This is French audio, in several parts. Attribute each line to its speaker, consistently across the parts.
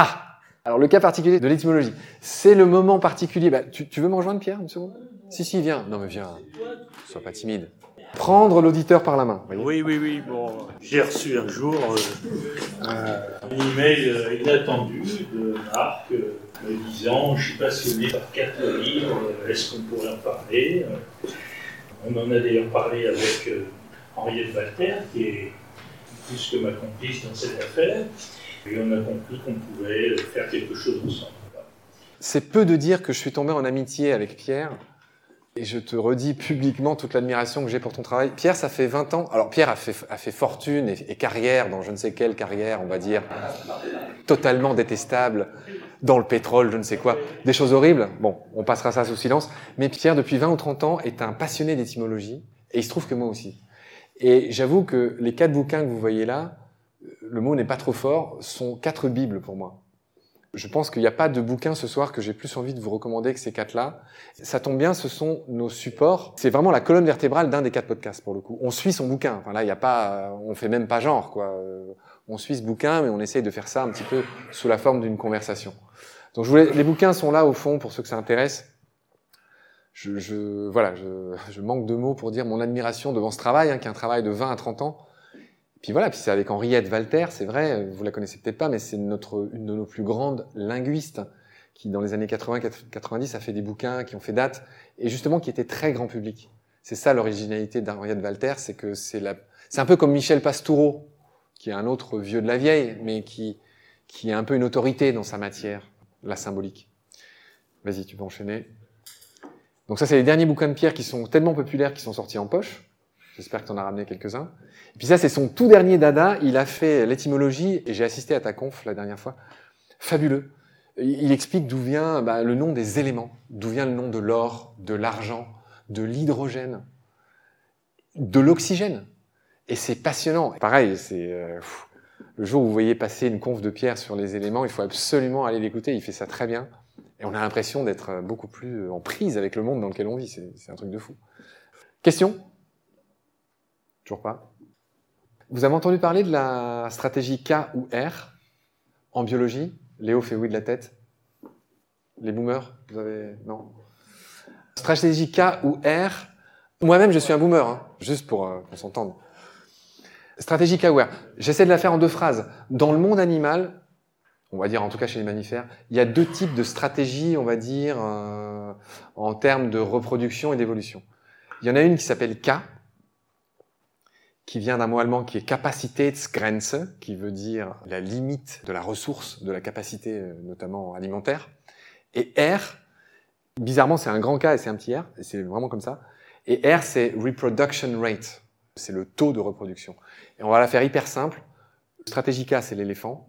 Speaker 1: Ah Alors, le cas particulier de l'étymologie. C'est le moment particulier. Bah, tu, veux me rejoindre, Pierre, une seconde? Si, si, viens. Non, mais viens. Sois pas timide. Prendre l'auditeur par la main.
Speaker 2: Oui, oui, oui. Bon, j'ai reçu un jour euh, un email euh, inattendu de Marc euh, me disant Je suis passionné par quatre livres, euh, est-ce qu'on pourrait en parler? Euh, On en a d'ailleurs parlé avec euh, Henriette Walter, qui est plus que ma complice dans cette affaire, et on a compris qu'on pouvait faire quelque chose ensemble.
Speaker 1: C'est peu de dire que je suis tombé en amitié avec Pierre. Et je te redis publiquement toute l'admiration que j'ai pour ton travail. Pierre, ça fait 20 ans. Alors, Pierre a fait, fortune et, et carrière dans je ne sais quelle carrière, on va dire, totalement détestable, dans le pétrole, je ne sais quoi. Des choses horribles. Bon, on passera ça sous silence. Mais Pierre, depuis 20 ou 30 ans, est un passionné d'étymologie. Et il se trouve que moi aussi. Et j'avoue que les quatre bouquins que vous voyez là, le mot n'est pas trop fort, sont quatre bibles pour moi. Je pense qu'il n'y a pas de bouquin ce soir que j'ai plus envie de vous recommander que ces quatre-là. Ça tombe bien, ce sont nos supports. C'est vraiment la colonne vertébrale d'un des quatre podcasts pour le coup. On suit son bouquin. Enfin là, il n'y a pas, on fait même pas genre quoi. Euh, On suit ce bouquin, mais on essaye de faire ça un petit peu sous la forme d'une conversation. Donc je voulais, les bouquins sont là au fond pour ceux que ça intéresse. Je, je voilà, je, je manque de mots pour dire mon admiration devant ce travail, hein, qui est un travail de 20 à 30 ans. Puis voilà, puis c'est avec Henriette Walter, c'est vrai, vous la connaissez peut-être pas, mais c'est notre une de nos plus grandes linguistes qui dans les années 80-90 a fait des bouquins qui ont fait date et justement qui étaient très grand public. C'est ça l'originalité d'Henriette Walter, c'est que c'est la c'est un peu comme Michel Pastoureau, qui est un autre vieux de la vieille, mais qui qui est un peu une autorité dans sa matière, la symbolique. Vas-y, tu peux enchaîner. Donc ça, c'est les derniers bouquins de Pierre qui sont tellement populaires qu'ils sont sortis en poche. J'espère que tu en as ramené quelques-uns. Et puis ça, c'est son tout dernier dada. Il a fait l'étymologie, et j'ai assisté à ta conf la dernière fois. Fabuleux. Il explique d'où vient bah, le nom des éléments, d'où vient le nom de l'or, de l'argent, de l'hydrogène, de l'oxygène. Et c'est passionnant. Pareil, c'est euh, le jour où vous voyez passer une conf de Pierre sur les éléments, il faut absolument aller l'écouter. Il fait ça très bien. Et on a l'impression d'être beaucoup plus en prise avec le monde dans lequel on vit. C'est un truc de fou. Question? Toujours pas. Vous avez entendu parler de la stratégie K ou R en biologie? Léo fait oui de la tête. Les boomers Vous avez non Stratégie K ou R? Moi-même, je suis un boomer, hein, juste pour euh, qu'on s'entende. Stratégie K ou R? J'essaie de la faire en deux phrases. Dans le monde animal, on va dire en tout cas chez les mammifères, il y a deux types de stratégies, on va dire, euh, en termes de reproduction et d'évolution. Il y en a une qui s'appelle K, qui vient d'un mot allemand qui est Kapazitätsgrenze, qui veut dire la limite de la ressource, de la capacité euh, notamment alimentaire. Et R, bizarrement c'est un grand K et c'est un petit R, et c'est vraiment comme ça. Et R c'est reproduction rate, c'est le taux de reproduction. Et on va la faire hyper simple. Stratégie K c'est l'éléphant.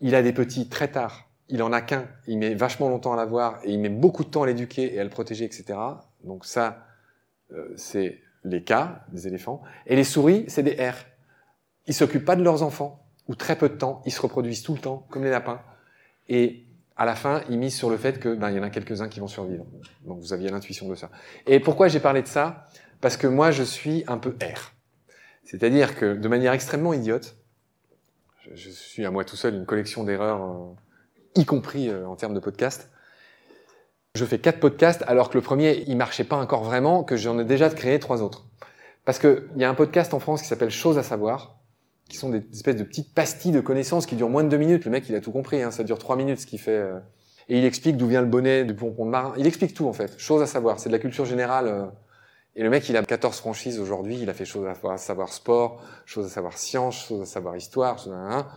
Speaker 1: Il a des petits très tard. Il en a qu'un. Il met vachement longtemps à l'avoir et il met beaucoup de temps à l'éduquer et à le protéger, etc. Donc ça, euh, c'est les K, des éléphants, et les souris, c'est des R. Ils s'occupent pas de leurs enfants, ou très peu de temps, ils se reproduisent tout le temps, comme les lapins. Et à la fin, ils misent sur le fait que ben, il y en a quelques-uns qui vont survivre. Donc vous aviez l'intuition de ça. Et pourquoi j'ai parlé de ça? Parce que moi, je suis un peu R. C'est-à-dire que de manière extrêmement idiote, je, je suis à moi tout seul une collection d'erreurs, euh, y compris euh, en termes de podcast. Je fais quatre podcasts alors que le premier, il marchait pas encore vraiment, que j'en ai déjà créé trois autres. Parce que il y a un podcast en France qui s'appelle Choses à savoir, qui sont des espèces de petites pastilles de connaissances qui durent moins de deux minutes. Le mec, il a tout compris, hein, ça dure trois minutes ce qu'il fait. euh. Et il explique d'où vient le bonnet du pompon de marin. Il explique tout en fait. Choses à savoir, c'est de la culture générale. euh. Et le mec, il a 14 franchises aujourd'hui. Il a fait choses à savoir, sport, choses à savoir science, choses à savoir histoire. À...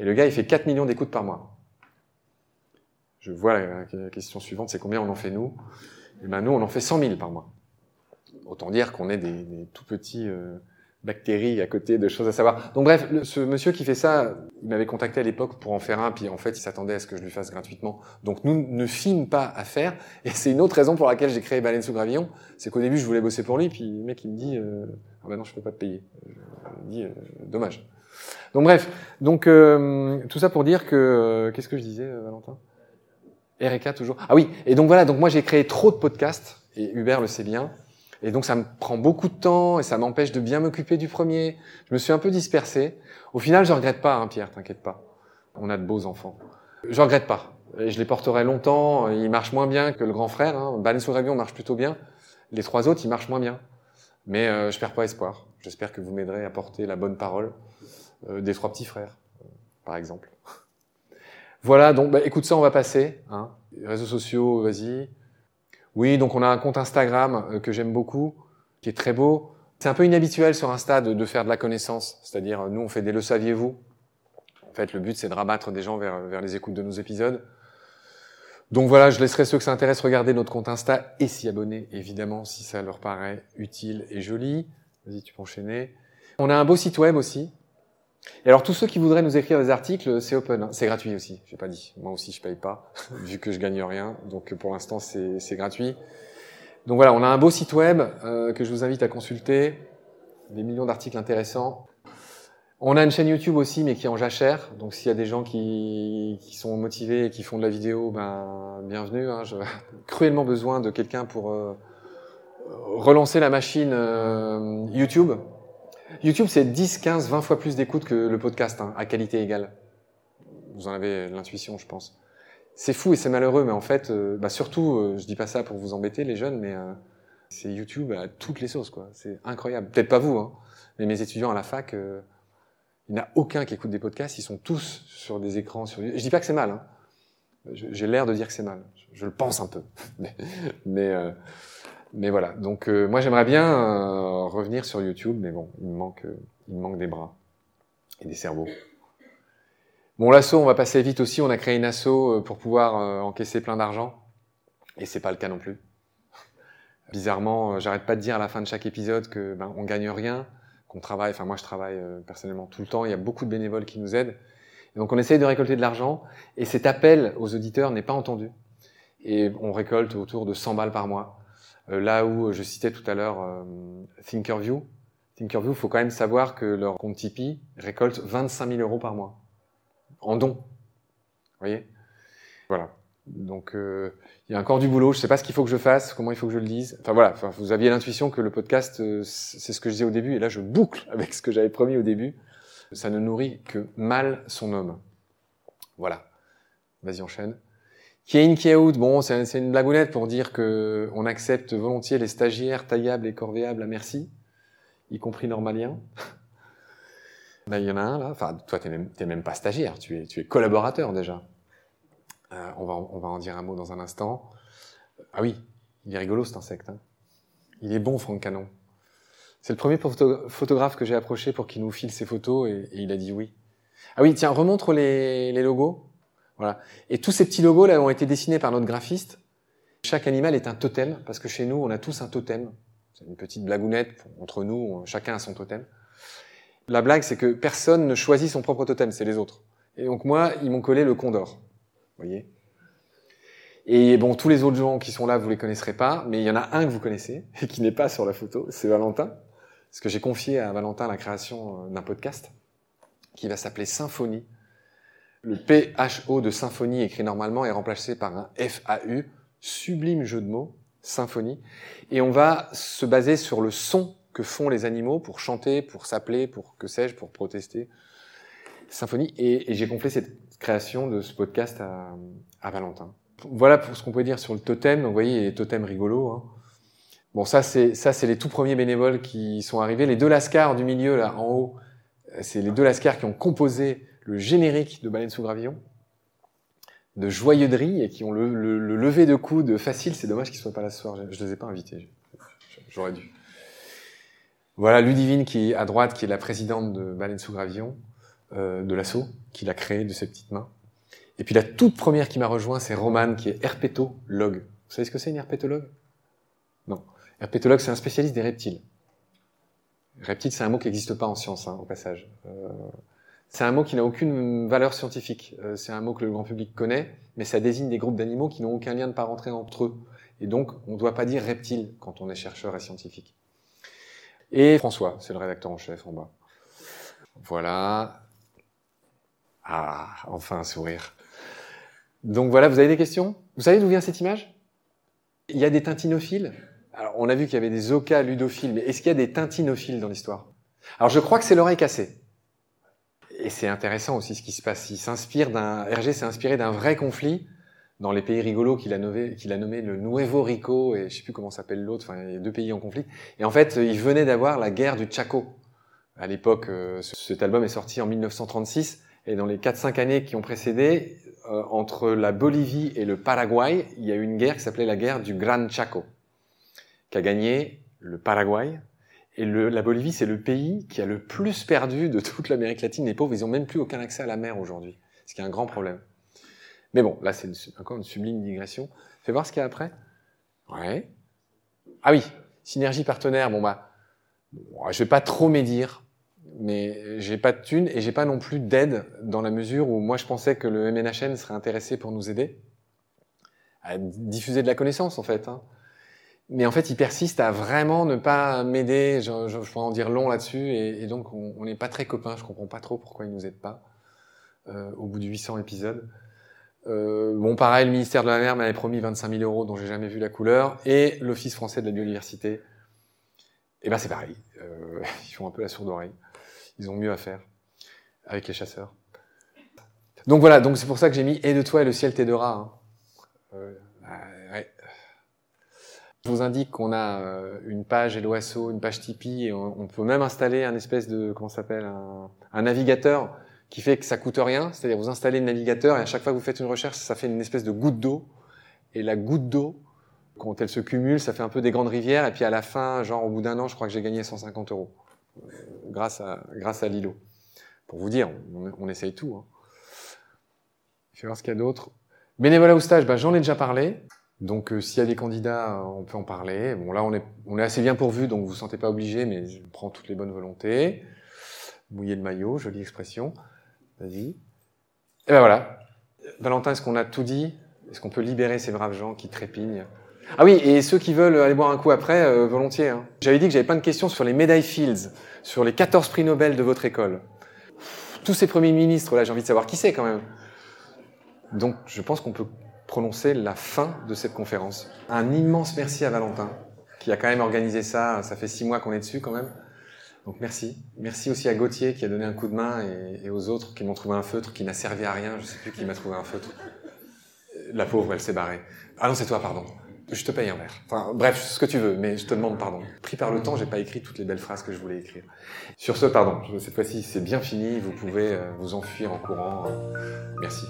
Speaker 1: Et le gars, il fait 4 millions d'écoutes par mois. Je vois la, question suivante, c'est combien on en fait nous? Et ben nous, on en fait 100 000 par mois. Autant dire qu'on est des, des tout petits euh, bactéries à côté de choses à savoir. Donc bref, ce monsieur qui fait ça, il m'avait contacté à l'époque pour en faire un, puis en fait, il s'attendait à ce que je lui fasse gratuitement. Donc nous ne filme pas à faire, et c'est une autre raison pour laquelle j'ai créé Baleine sous Gravillon, c'est qu'au début, je voulais bosser pour lui, puis le mec, il me dit, euh, ah ben non, je peux pas te payer. Je me dis, euh, dommage. Donc bref, donc euh, tout ça pour dire que, euh, qu'est-ce que je disais, euh, Valentin? RK toujours. Ah oui, et donc voilà, donc moi j'ai créé trop de podcasts, et Hubert le sait bien, et donc ça me prend beaucoup de temps, et ça m'empêche de bien m'occuper du premier. Je me suis un peu dispersé. Au final, je regrette pas, hein, Pierre, t'inquiète pas. On a de beaux enfants. Je regrette pas. Et je les porterai longtemps. Ils marchent moins bien que le grand frère. Hein. Baleine sous gravillon marche plutôt bien. Les trois autres, ils marchent moins bien. Mais euh, je perds pas espoir. J'espère que vous m'aiderez à porter la bonne parole euh, des trois petits frères, par exemple. Voilà, donc bah, écoute ça, on va passer. Hein. Réseaux sociaux, vas-y. Oui, donc on a un compte Instagram euh, que j'aime beaucoup, qui est très beau. C'est un peu inhabituel sur Insta de, faire de la connaissance. C'est-à-dire, nous, on fait des le saviez-vous. En fait, le but, c'est de rabattre des gens vers, vers les écoutes de nos épisodes. Donc voilà, je laisserai ceux que ça intéresse regarder notre compte Insta et s'y abonner, évidemment, si ça leur paraît utile et joli. Vas-y, tu peux enchaîner. On a un beau site web aussi. Et alors, tous ceux qui voudraient nous écrire des articles, c'est open, hein. c'est gratuit aussi. J'ai pas dit. Moi aussi, je paye pas, vu que je gagne rien. Donc, pour l'instant, c'est gratuit. Donc voilà, on a un beau site web euh, que je vous invite à consulter. Des millions d'articles intéressants. On a une chaîne YouTube aussi, mais qui est en jachère. Donc s'il y a des gens qui, qui, sont motivés et qui font de la vidéo, ben bienvenue. Hein. J'ai cruellement besoin de quelqu'un pour euh, relancer la machine euh, YouTube. YouTube, c'est 10, 15, 20 fois plus d'écoute que le podcast, hein, à qualité égale. Vous en avez l'intuition, je pense. C'est fou et c'est malheureux, mais en fait, euh, bah surtout, euh, je dis pas ça pour vous embêter, les jeunes, mais euh, c'est YouTube à toutes les sauces, quoi. C'est incroyable. Peut-être pas vous, hein, mais mes étudiants à la fac, euh, il n'y en a aucun qui écoute des podcasts, ils sont tous sur des écrans. Sur... Je dis pas que c'est mal, hein. j'ai l'air de dire que c'est mal. Je, je, le pense un peu, mais, mais, euh, mais voilà. Donc euh, moi, j'aimerais bien euh, revenir sur YouTube, mais bon, il me manque, il me manque des bras et des cerveaux. Bon, l'asso, on va passer vite aussi. On a créé une asso euh, pour pouvoir euh, encaisser plein d'argent. Et c'est pas le cas non plus. Bizarrement, euh, j'arrête pas de dire à la fin de chaque épisode que ben, on gagne rien, qu'on travaille. Enfin, moi, je travaille personnellement tout le temps. Il y a beaucoup de bénévoles qui nous aident. Donc, on essaye de récolter de l'argent. Et cet appel aux auditeurs n'est pas entendu. Et on récolte autour de 100 balles par mois. Là où je citais tout à l'heure Thinkerview. Thinkerview, il faut quand même savoir que leur compte Tipeee récolte 25 000 euros par mois en don. Vous voyez? Voilà. Donc, euh, il y a encore du boulot. Je ne sais pas ce qu'il faut que je fasse, comment il faut que je le dise. Enfin voilà, enfin, vous aviez l'intuition que le podcast, euh, c'est ce que je disais au début, et là je boucle avec ce que j'avais promis au début. Ça ne nourrit que mal son homme. Voilà. Vas-y, enchaîne. Qui in, qui out, bon, c'est une blagounette pour dire que on accepte volontiers les stagiaires taillables et corvéables à merci, y compris normaliens. Ben, il y en a un là. Enfin, toi, t'es même, même pas stagiaire, tu es, collaborateur déjà. Euh, on, va, en dire un mot dans un instant. Ah oui, il est rigolo cet insecte. Hein. Il est bon, Franck Canon. C'est le premier photo photographe que j'ai approché pour qu'il nous file ses photos et, il a dit oui. Ah oui, tiens, remontre les logos. Voilà. Et tous ces petits logos là ont été dessinés par notre graphiste. Chaque animal est un totem parce que chez nous, on a tous un totem. C'est une petite blagounette entre nous, chacun a son totem. La blague, c'est que personne ne choisit son propre totem, c'est les autres. Et donc moi, ils m'ont collé le condor. Vous voyez Et bon, tous les autres gens qui sont là, vous les connaisserez pas, mais il y en a un que vous connaissez, et qui n'est pas sur la photo, c'est Valentin. Parce que j'ai confié à Valentin la création d'un podcast, qui va s'appeler Symphonie. Le PHO de symphonie écrit normalement est remplacé par un FAU, sublime jeu de mots, symphonie. Et on va se baser sur le son que font les animaux pour chanter, pour s'appeler, pour que sais-je, pour protester. Symphonie. Et, j'ai confié cette création de ce podcast à, Valentin. Voilà pour ce qu'on peut dire sur le totem. Donc, vous voyez, les totems rigolos. Hein. Bon, ça, c'est ça, c'est les tout premiers bénévoles qui sont arrivés. Les deux lascars du milieu, là, en haut, c'est les deux lascars qui ont composé le générique de Baleine sous gravillon de joyeuderie et qui ont le, le, le lever de coude facile. C'est dommage qu'ils soient pas là ce soir. Je, je les ai pas invités. J'aurais dû. Voilà Ludivine qui est à droite, qui est la présidente de Baleine sous Gravillon, euh, de l'assaut, qui l'a créé de ses petites mains. Et puis la toute première qui m'a rejoint, c'est Romane, qui est herpétologue. Vous savez ce que c'est une herpétologue? Non. Herpétologue, c'est un spécialiste des reptiles. Reptile, c'est un mot qui n'existe pas en science, hein, au passage. Euh, c'est un mot qui n'a aucune valeur scientifique. Euh, c'est un mot que le grand public connaît, mais ça désigne des groupes d'animaux qui n'ont aucun lien de parenté entre eux. Et donc, on ne doit pas dire reptile quand on est chercheur et scientifique. Et François, c'est le rédacteur en chef en bas. Voilà. Ah, enfin un sourire. Donc voilà, vous avez des questions? Vous savez d'où vient cette image? Il y a des tintinophiles? Alors, on a vu qu'il y avait des oca ludophiles, mais est-ce qu'il y a des tintinophiles dans l'histoire? Alors, je crois que c'est l'oreille cassée. Et c'est intéressant aussi ce qui se passe. Il s'inspire d'un, Hergé s'est inspiré d'un vrai conflit dans les pays rigolos qu'il a nommé, le Nuevo Rico et je sais plus comment s'appelle l'autre. Enfin, il y a deux pays en conflit. Et en fait, il venait d'avoir la guerre du Chaco. À l'époque, euh, cet album est sorti en 1936 et dans les 4-5 années qui ont précédé, euh, entre la Bolivie et le Paraguay, il y a eu une guerre qui s'appelait la guerre du Gran Chaco, qui a gagné le Paraguay. Et la Bolivie, c'est le pays qui a le plus perdu de toute l'Amérique latine. Les pauvres, ils ont même plus aucun accès à la mer aujourd'hui, ce qui est un grand problème. Mais bon, là, c'est encore une sublime digression. Fais voir ce qu'il y a après. Ouais. Ah oui, synergie partenaire. Bon bah, je vais pas trop médire, mais j'ai pas de thunes et j'ai pas non plus d'aide dans la mesure où moi je pensais que le MNHN serait intéressé pour nous aider à diffuser de la connaissance en fait. Hein. Mais en fait, il persiste à vraiment ne pas m'aider. Je, pourrais en dire long là-dessus et, donc on n'est pas très copains. Je comprends pas trop pourquoi il nous aide pas euh, au bout de 800 épisodes. Euh, bon, pareil, le ministère de la Mer m'avait promis 25 000 euros dont j'ai jamais vu la couleur et l'Office français de la biodiversité. Eh ben c'est pareil. Euh, ils font un peu la sourde oreille. Ils ont mieux à faire avec les chasseurs. Donc voilà, donc c'est pour ça que j'ai mis et de toi et le ciel t'aidera. Hein. Ouais. Je vous indique qu'on a euh, une page Eloasso, une page Tipeee, et on, peut même installer un espèce de comment s'appelle un, navigateur qui fait que ça coûte rien. C'est-à-dire vous installez le navigateur et à chaque fois que vous faites une recherche, ça fait une espèce de goutte d'eau. Et la goutte d'eau, quand elle se cumule, ça fait un peu des grandes rivières. Et puis à la fin, genre au bout d'un an, je crois que j'ai gagné 150 euros grâce à, grâce à Lilo. Pour vous dire, on, essaye tout. Hein. Je vais voir ce qu'il y a d'autre. Bénévolat ou stage, bah, j'en ai déjà parlé. Donc euh, s'il y a des candidats, on peut en parler. Bon là, on est, assez bien pourvu, donc vous vous sentez pas obligé, mais je prends toutes les bonnes volontés. Mouiller le maillot, jolie expression. Vas-y. Et ben voilà. Valentin, est-ce qu'on a tout dit? Est-ce qu'on peut libérer ces braves gens qui trépignent? Ah oui, et ceux qui veulent aller boire un coup après, euh, volontiers. Hein. J'avais dit que j'avais plein de questions sur les médailles Fields, sur les 14 prix Nobel de votre école. Tous ces premiers ministres, là, j'ai envie de savoir qui c'est quand même. Donc, je pense qu'on peut prononcer la fin de cette conférence. Un immense merci à Valentin, qui a quand même organisé ça. Ça fait six mois qu'on est dessus quand même. Donc merci. Merci aussi à Gauthier qui a donné un coup de main et, aux autres qui m'ont trouvé un feutre qui n'a servi à rien. Je sais plus qui m'a trouvé un feutre. La pauvre, elle s'est barrée. Ah non, c'est toi, pardon je te paye un verre. Enfin, bref, ce que tu veux, mais je te demande pardon. Pris par le temps, j'ai pas écrit toutes les belles phrases que je voulais écrire. Sur ce, pardon. Cette fois-ci, c'est bien fini. Vous pouvez euh, vous enfuir en courant. Merci.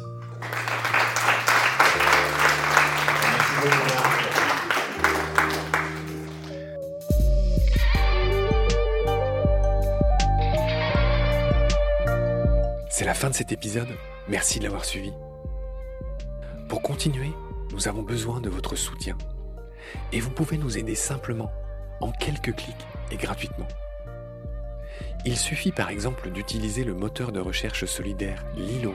Speaker 3: C'est la fin de cet épisode. Merci de l'avoir suivi. Pour continuer, nous avons besoin de votre soutien. Et vous pouvez nous aider simplement, en quelques clics et gratuitement. Il suffit par exemple d'utiliser le moteur de recherche solidaire Lilo.